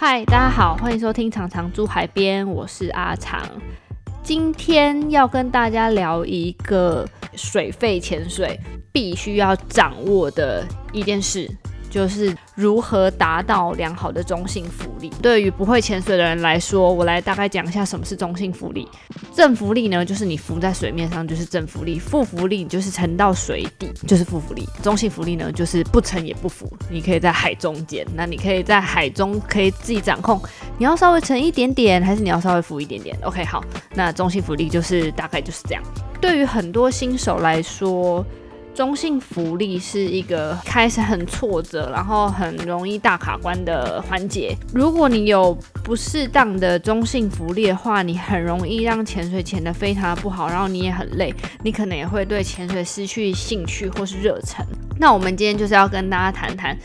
嗨，大家好，欢迎收听常常住海边，我是阿长。今天要跟大家聊一个水肺潜水必须要掌握的一件事。就是如何达到良好的中性浮力。对于不会潜水的人来说，我来大概讲一下什么是中性浮力。正浮力呢，就是你浮在水面上就是正浮力；负浮力就是沉到水底就是负浮力。中性浮力呢，就是不沉也不浮，你可以在海中间。那你可以在海中可以自己掌控，你要稍微沉一点点，还是你要稍微浮一点点？OK，好，那中性浮力就是大概就是这样。对于很多新手来说，中性浮力是一个开始很挫折，然后很容易大卡关的环节。如果你有不适当的中性浮力的话，你很容易让潜水潜得非常的不好，然后你也很累，你可能也会对潜水失去兴趣或是热忱。那我们今天就是要跟大家谈谈。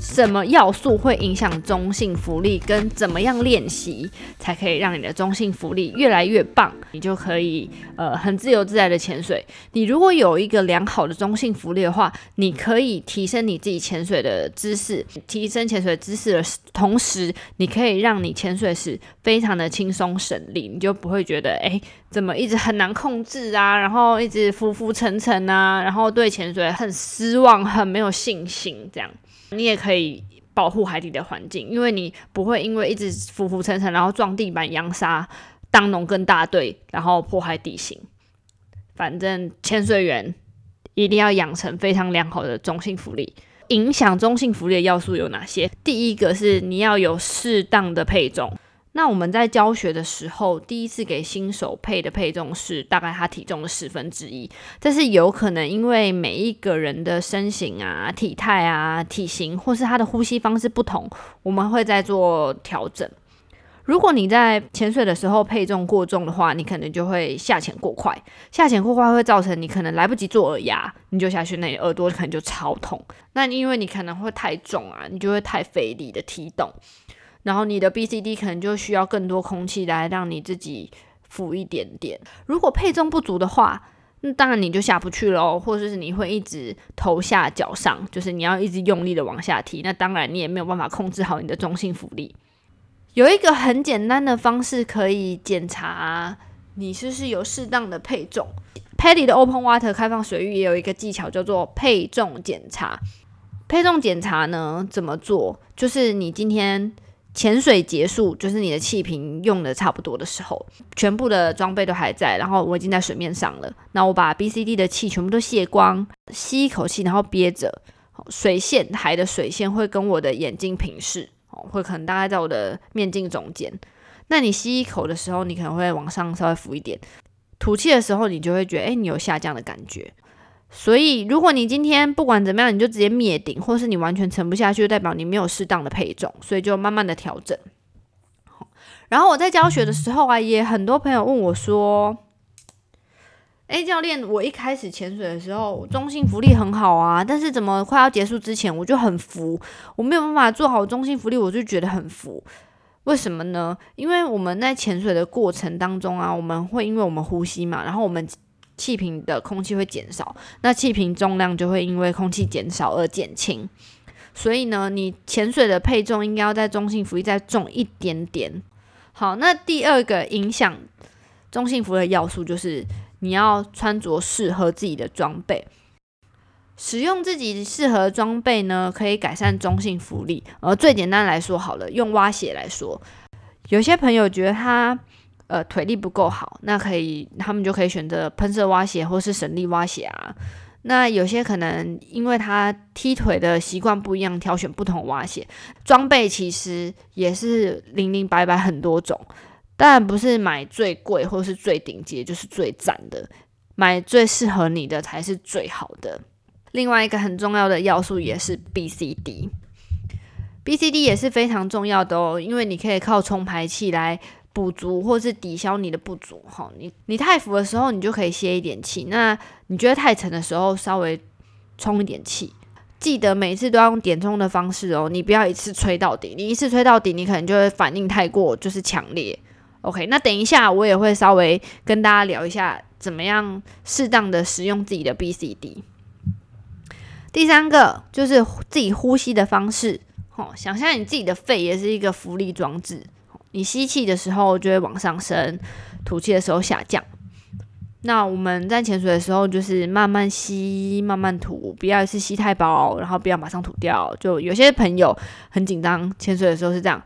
什么要素会影响中性浮力？跟怎么样练习才可以让你的中性浮力越来越棒？你就可以呃很自由自在的潜水。你如果有一个良好的中性浮力的话，你可以提升你自己潜水的姿势，提升潜水姿势的同时，你可以让你潜水时非常的轻松省力，你就不会觉得哎怎么一直很难控制啊，然后一直浮浮沉沉啊，然后对潜水很失望，很没有信心这样。你也可可以保护海底的环境，因为你不会因为一直浮浮沉沉，然后撞地板、扬沙、当农耕大队，然后破坏地形。反正潜水员一定要养成非常良好的中性福利。影响中性浮力的要素有哪些？第一个是你要有适当的配重。那我们在教学的时候，第一次给新手配的配重是大概他体重的十分之一，但是有可能因为每一个人的身形啊、体态啊、体型或是他的呼吸方式不同，我们会再做调整。如果你在潜水的时候配重过重的话，你可能就会下潜过快，下潜过快会造成你可能来不及做耳压，你就下去，那你耳朵可能就超痛。那因为你可能会太重啊，你就会太费力的踢动。然后你的 B C D 可能就需要更多空气来让你自己浮一点点。如果配重不足的话，那当然你就下不去喽，或者是你会一直头下脚上，就是你要一直用力的往下踢。那当然你也没有办法控制好你的中性浮力。有一个很简单的方式可以检查你是不是有适当的配重。Paddy 的 Open Water 开放水域也有一个技巧叫做配重检查。配重检查呢怎么做？就是你今天。潜水结束，就是你的气瓶用的差不多的时候，全部的装备都还在，然后我已经在水面上了。那我把 B、C、D 的气全部都卸光，吸一口气，然后憋着。水线海的水线会跟我的眼睛平视，哦，会可能大概在我的面镜中间。那你吸一口的时候，你可能会往上稍微浮一点；吐气的时候，你就会觉得，哎，你有下降的感觉。所以，如果你今天不管怎么样，你就直接灭顶，或是你完全沉不下去，就代表你没有适当的配重，所以就慢慢的调整。然后我在教学的时候啊，也很多朋友问我说：“哎，教练，我一开始潜水的时候，中性浮力很好啊，但是怎么快要结束之前，我就很浮，我没有办法做好中性浮力，我就觉得很浮，为什么呢？因为我们在潜水的过程当中啊，我们会因为我们呼吸嘛，然后我们。气瓶的空气会减少，那气瓶重量就会因为空气减少而减轻。所以呢，你潜水的配重应该要在中性浮力再重一点点。好，那第二个影响中性浮力的要素就是你要穿着适合自己的装备。使用自己适合装备呢，可以改善中性浮力。而最简单来说，好了，用蛙鞋来说，有些朋友觉得他。呃，腿力不够好，那可以，他们就可以选择喷射蛙鞋或是省力蛙鞋啊。那有些可能因为他踢腿的习惯不一样，挑选不同蛙鞋。装备其实也是零零白白很多种，当然不是买最贵或是最顶级就是最赞的，买最适合你的才是最好的。另外一个很重要的要素也是 B C D，B C D 也是非常重要的哦，因为你可以靠冲排气来。补足或是抵消你的不足，哈，你你太浮的时候，你就可以歇一点气。那你觉得太沉的时候，稍微充一点气。记得每次都要用点充的方式哦，你不要一次吹到底。你一次吹到底，你可能就会反应太过就是强烈。OK，那等一下我也会稍微跟大家聊一下，怎么样适当的使用自己的 BCD。第三个就是自己呼吸的方式。哦，想象你自己的肺也是一个浮力装置，你吸气的时候就会往上升，吐气的时候下降。那我们在潜水的时候，就是慢慢吸，慢慢吐，不要一次吸太饱，然后不要马上吐掉。就有些朋友很紧张，潜水的时候是这样，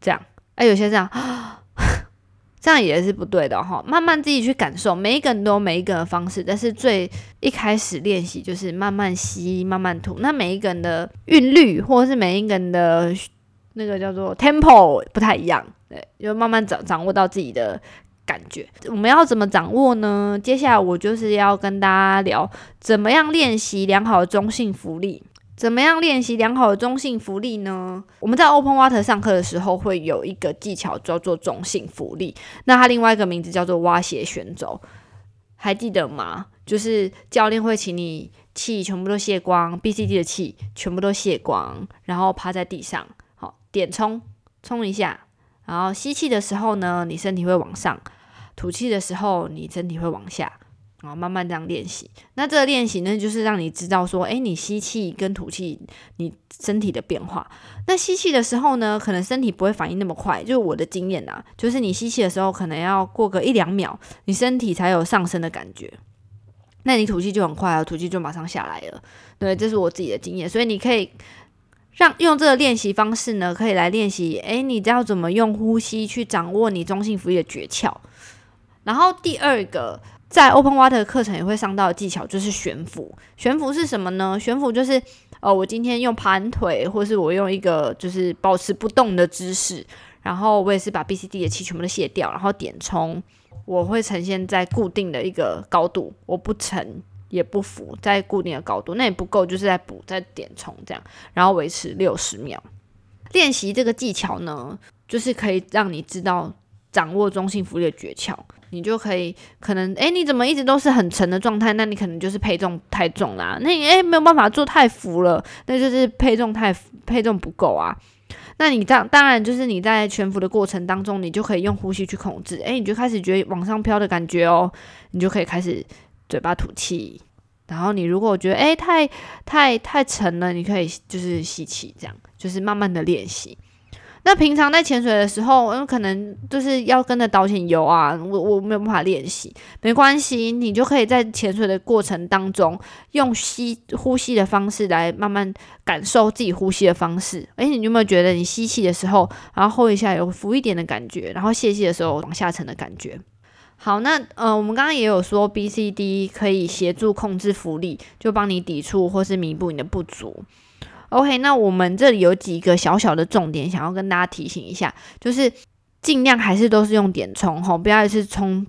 这样，哎，有些这样，这样也是不对的哈。慢慢自己去感受，每一个人都有每一个人的方式，但是最一开始练习就是慢慢吸，慢慢吐。那每一个人的韵律，或者是每一个人的那个叫做 tempo 不太一样，对，就慢慢掌掌握到自己的。感觉我们要怎么掌握呢？接下来我就是要跟大家聊怎么样练习良好的中性浮力。怎么样练习良好的中性浮力呢？我们在 Open Water 上课的时候会有一个技巧叫做中性浮力，那它另外一个名字叫做蛙鞋旋轴，还记得吗？就是教练会请你气全部都卸光，BCD 的气全部都卸光，然后趴在地上，好点冲冲一下，然后吸气的时候呢，你身体会往上。吐气的时候，你身体会往下，然后慢慢这样练习。那这个练习呢，就是让你知道说，诶，你吸气跟吐气，你身体的变化。那吸气的时候呢，可能身体不会反应那么快，就是我的经验啊，就是你吸气的时候，可能要过个一两秒，你身体才有上升的感觉。那你吐气就很快啊，吐气就马上下来了。对，这是我自己的经验，所以你可以让用这个练习方式呢，可以来练习。诶，你知道怎么用呼吸去掌握你中性浮力的诀窍。然后第二个，在 Open Water 课程也会上到的技巧就是悬浮。悬浮是什么呢？悬浮就是，呃，我今天用盘腿，或是我用一个就是保持不动的姿势，然后我也是把 BCD 的气全部都卸掉，然后点冲，我会呈现在固定的一个高度，我不沉也不浮，在固定的高度，那也不够，就是在补再点冲这样，然后维持六十秒。练习这个技巧呢，就是可以让你知道掌握中性浮力的诀窍。你就可以可能哎，你怎么一直都是很沉的状态？那你可能就是配重太重啦。那你哎没有办法做太浮了，那就是配重太配重不够啊。那你当当然就是你在悬浮的过程当中，你就可以用呼吸去控制。哎，你就开始觉得往上飘的感觉哦，你就可以开始嘴巴吐气。然后你如果觉得哎太太太沉了，你可以就是吸气，这样就是慢慢的练习。那平常在潜水的时候，嗯，可能就是要跟着导潜游啊，我我没有办法练习，没关系，你就可以在潜水的过程当中用吸呼吸的方式来慢慢感受自己呼吸的方式。哎，你有没有觉得你吸气的时候，然后呼一下有浮一点的感觉，然后泄气的时候往下沉的感觉？好，那呃，我们刚刚也有说 B、C、D 可以协助控制浮力，就帮你抵触或是弥补你的不足。OK，那我们这里有几个小小的重点，想要跟大家提醒一下，就是尽量还是都是用点冲吼，不要一次冲，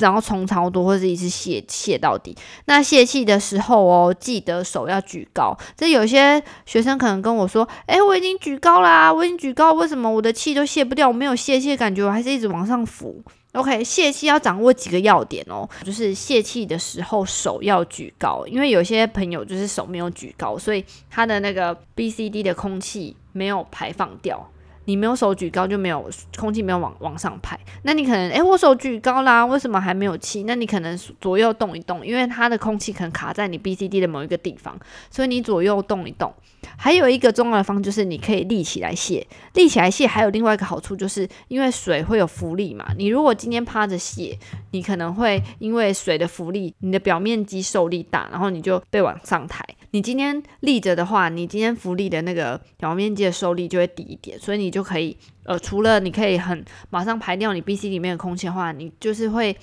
然后冲超多，或者一次泄泄到底。那泄气的时候哦，记得手要举高。这有些学生可能跟我说，哎，我已经举高啦，我已经举高，为什么我的气都泄不掉？我没有泄气感觉，我还是一直往上浮。OK，泄气要掌握几个要点哦，就是泄气的时候手要举高，因为有些朋友就是手没有举高，所以他的那个 BCD 的空气没有排放掉。你没有手举高就没有空气没有往往上排，那你可能诶，我手举高啦，为什么还没有气？那你可能左右动一动，因为它的空气可能卡在你 BCD 的某一个地方，所以你左右动一动。还有一个重要的方就是你可以立起来卸，立起来卸还有另外一个好处，就是因为水会有浮力嘛。你如果今天趴着卸，你可能会因为水的浮力，你的表面积受力大，然后你就被往上抬。你今天立着的话，你今天浮力的那个表面积的受力就会低一点，所以你就可以呃，除了你可以很马上排掉你 B C 里面的空气的话，你就是会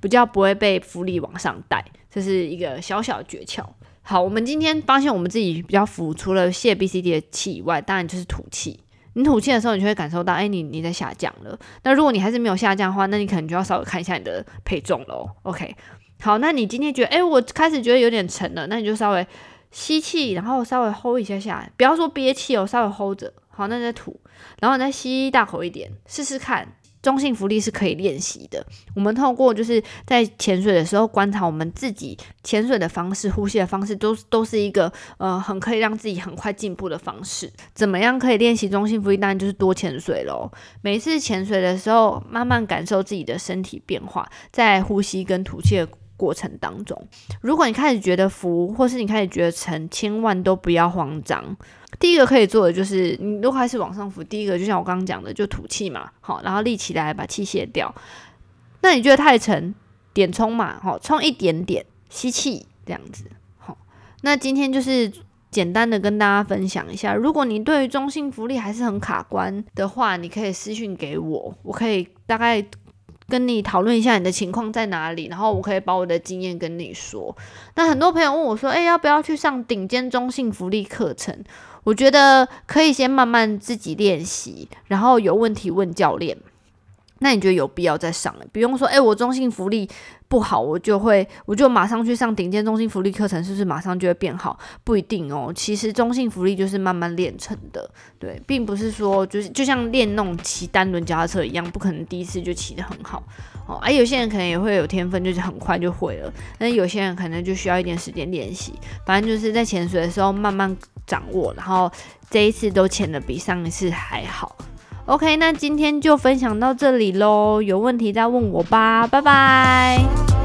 比较不会被浮力往上带，这是一个小小的诀窍。好，我们今天发现我们自己比较浮，除了泄 B C D 的气以外，当然就是吐气。你吐气的时候，你就会感受到，哎，你你在下降了。那如果你还是没有下降的话，那你可能就要稍微看一下你的配重喽。OK，好，那你今天觉得，哎，我开始觉得有点沉了，那你就稍微吸气，然后稍微 hold 一下下，不要说憋气哦，稍微 hold 着。好，那再吐，然后你再吸大口一点，试试看。中性浮力是可以练习的。我们透过就是在潜水的时候观察我们自己潜水的方式、呼吸的方式，都都是一个呃很可以让自己很快进步的方式。怎么样可以练习中性浮力？当然就是多潜水喽。每次潜水的时候，慢慢感受自己的身体变化，在呼吸跟吐气过程当中。如果你开始觉得浮，或是你开始觉得沉，千万都不要慌张。第一个可以做的就是，你如果开始往上浮，第一个就像我刚刚讲的，就吐气嘛，好，然后立起来把气卸掉。那你觉得太沉，点冲嘛，好，冲一点点，吸气这样子，好。那今天就是简单的跟大家分享一下，如果你对于中性福利还是很卡关的话，你可以私信给我，我可以大概。跟你讨论一下你的情况在哪里，然后我可以把我的经验跟你说。那很多朋友问我说：“诶，要不要去上顶尖中性福利课程？”我觉得可以先慢慢自己练习，然后有问题问教练。那你觉得有必要再上？不用说，哎，我中性福利。不好，我就会我就马上去上顶尖中性福利课程，是不是马上就会变好？不一定哦。其实中性福利就是慢慢练成的，对，并不是说就是就像练那种骑单轮脚踏车一样，不可能第一次就骑得很好哦。而有些人可能也会有天分，就是很快就会了，但有些人可能就需要一点时间练习。反正就是在潜水的时候慢慢掌握，然后这一次都潜的比上一次还好。OK，那今天就分享到这里喽，有问题再问我吧，拜拜。